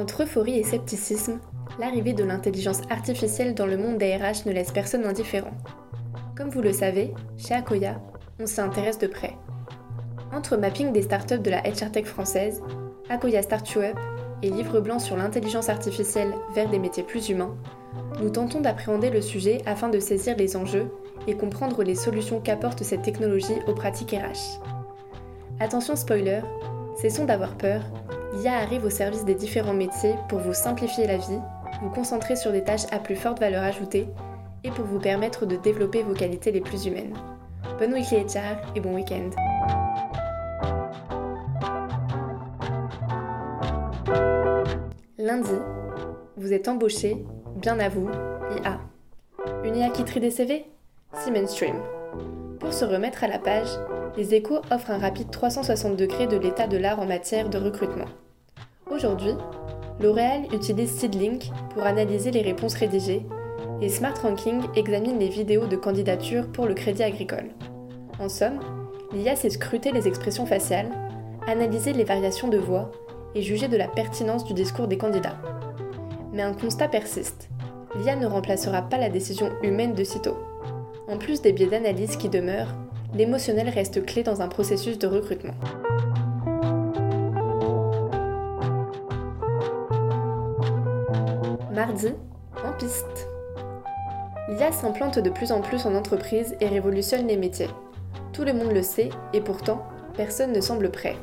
Entre euphorie et scepticisme, l'arrivée de l'intelligence artificielle dans le monde des RH ne laisse personne indifférent. Comme vous le savez, chez Akoya, on s'intéresse de près. Entre mapping des startups de la HR Tech française, Akoya Start You Up et livre blanc sur l'intelligence artificielle vers des métiers plus humains, nous tentons d'appréhender le sujet afin de saisir les enjeux et comprendre les solutions qu'apporte cette technologie aux pratiques RH. Attention spoiler, cessons d'avoir peur, l'IA arrive au service des différents métiers pour vous simplifier la vie, vous concentrer sur des tâches à plus forte valeur ajoutée et pour vous permettre de développer vos qualités les plus humaines. Bonne week HR et bon week-end. Lundi, vous êtes embauché, bien à vous, IA. Une IA qui trie des CV Si mainstream. Pour se remettre à la page, les échos offrent un rapide 360 degrés de l'état de l'art en matière de recrutement. Aujourd'hui, L'Oréal utilise Seedlink pour analyser les réponses rédigées et Smart Ranking examine les vidéos de candidature pour le crédit agricole. En somme, l'IA sait scruter les expressions faciales, analyser les variations de voix et juger de la pertinence du discours des candidats. Mais un constat persiste. L'IA ne remplacera pas la décision humaine de sitôt. En plus des biais d'analyse qui demeurent, l'émotionnel reste clé dans un processus de recrutement. Mardi, en piste. L'IA s'implante de plus en plus en entreprise et révolutionne les métiers. Tout le monde le sait et pourtant, personne ne semble prêt.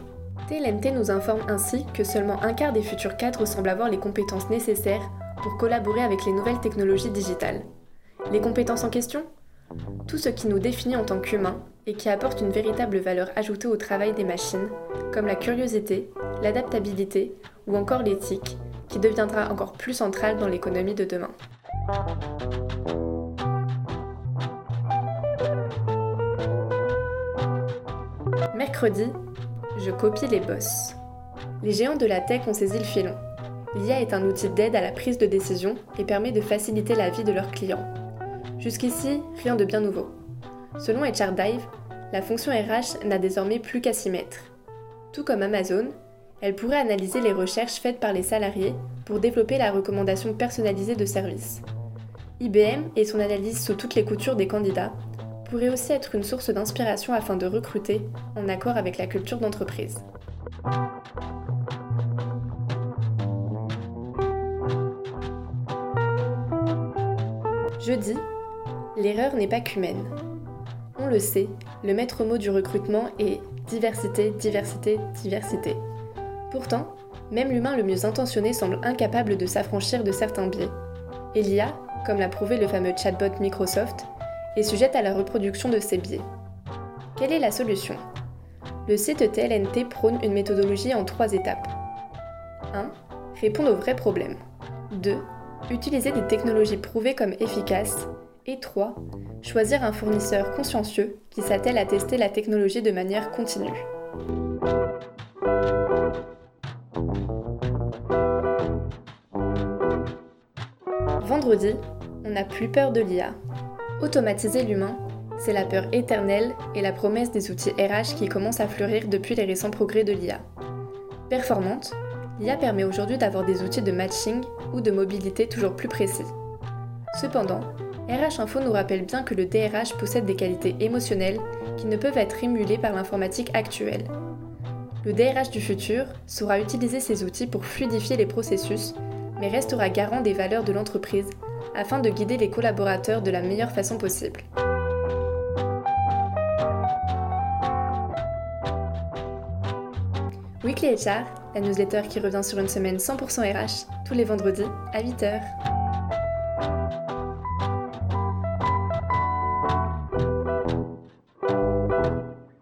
TLNT nous informe ainsi que seulement un quart des futurs cadres semblent avoir les compétences nécessaires pour collaborer avec les nouvelles technologies digitales. Les compétences en question? Tout ce qui nous définit en tant qu'humains et qui apporte une véritable valeur ajoutée au travail des machines, comme la curiosité, l'adaptabilité ou encore l'éthique, qui deviendra encore plus centrale dans l'économie de demain. Mercredi, je copie les boss. Les géants de la tech ont saisi le filon. L'IA est un outil d'aide à la prise de décision et permet de faciliter la vie de leurs clients. Jusqu'ici, rien de bien nouveau. Selon HRDive, la fonction RH n'a désormais plus qu'à s'y mettre. Tout comme Amazon, elle pourrait analyser les recherches faites par les salariés pour développer la recommandation personnalisée de services. IBM et son analyse sous toutes les coutures des candidats pourrait aussi être une source d'inspiration afin de recruter en accord avec la culture d'entreprise. Jeudi, l'erreur n'est pas qu'humaine. On le sait, le maître mot du recrutement est diversité, diversité, diversité. Pourtant, même l'humain le mieux intentionné semble incapable de s'affranchir de certains biais. Et l'IA, comme l'a prouvé le fameux chatbot Microsoft, est sujette à la reproduction de ces biais. Quelle est la solution? Le site TLNT prône une méthodologie en trois étapes. 1. Répondre aux vrais problèmes. 2. Utiliser des technologies prouvées comme efficaces. Et 3. Choisir un fournisseur consciencieux qui s'attelle à tester la technologie de manière continue. Vendredi, on n'a plus peur de l'IA. Automatiser l'humain, c'est la peur éternelle et la promesse des outils RH qui commencent à fleurir depuis les récents progrès de l'IA. Performante, l'IA permet aujourd'hui d'avoir des outils de matching ou de mobilité toujours plus précis. Cependant, RH Info nous rappelle bien que le DRH possède des qualités émotionnelles qui ne peuvent être émulées par l'informatique actuelle. Le DRH du futur saura utiliser ces outils pour fluidifier les processus mais restera garant des valeurs de l'entreprise afin de guider les collaborateurs de la meilleure façon possible. Weekly HR, la newsletter qui revient sur une semaine 100% RH, tous les vendredis à 8h.